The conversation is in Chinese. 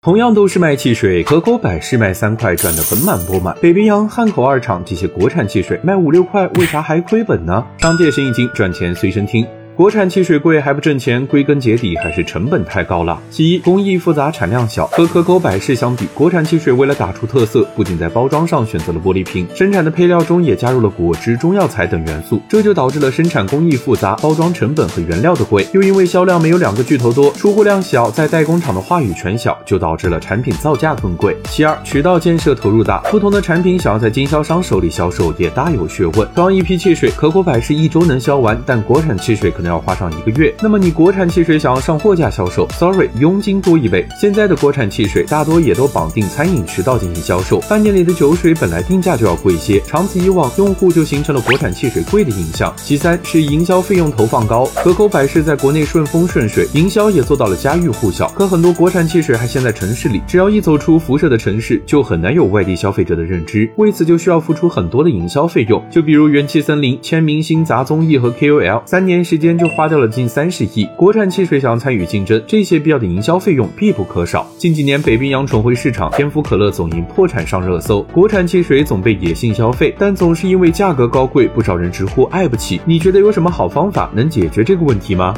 同样都是卖汽水，可口百事卖三块赚得盆满钵满，北冰洋、汉口二厂这些国产汽水卖五六块，为啥还亏本呢？商界生意经，赚钱随身听。国产汽水贵还不挣钱，归根结底还是成本太高了。其一，工艺复杂，产量小。和可口百事相比，国产汽水为了打出特色，不仅在包装上选择了玻璃瓶，生产的配料中也加入了果汁、中药材等元素，这就导致了生产工艺复杂，包装成本和原料的贵。又因为销量没有两个巨头多，出货量小，在代工厂的话语权小，就导致了产品造价更贵。其二，渠道建设投入大，不同的产品想要在经销商手里销售也大有学问。装一批汽水，可口百事一周能销完，但国产汽水可能要花上一个月。那么你国产汽水想要上货架销售，sorry，佣金多一倍。现在的国产汽水大多也都绑定餐饮渠道进行销售，饭店里的酒水本来定价就要贵些，长此以往，用户就形成了国产汽水贵的印象。其三是营销费用投放高，可口百事在国内顺风顺水，营销也做到了家喻户晓。可很多国产汽水还陷在城市里，只要一走出辐射的城市，就很难有外地消费者的认知，为此就需要付出很多的营销费用。就比如元气森林签明星、砸综艺和 KOL，三年时间就花掉了近三。十亿国产汽水想要参与竞争，这些必要的营销费用必不可少。近几年北冰洋重回市场，天府可乐总因破产上热搜，国产汽水总被野性消费，但总是因为价格高贵，不少人直呼爱不起。你觉得有什么好方法能解决这个问题吗？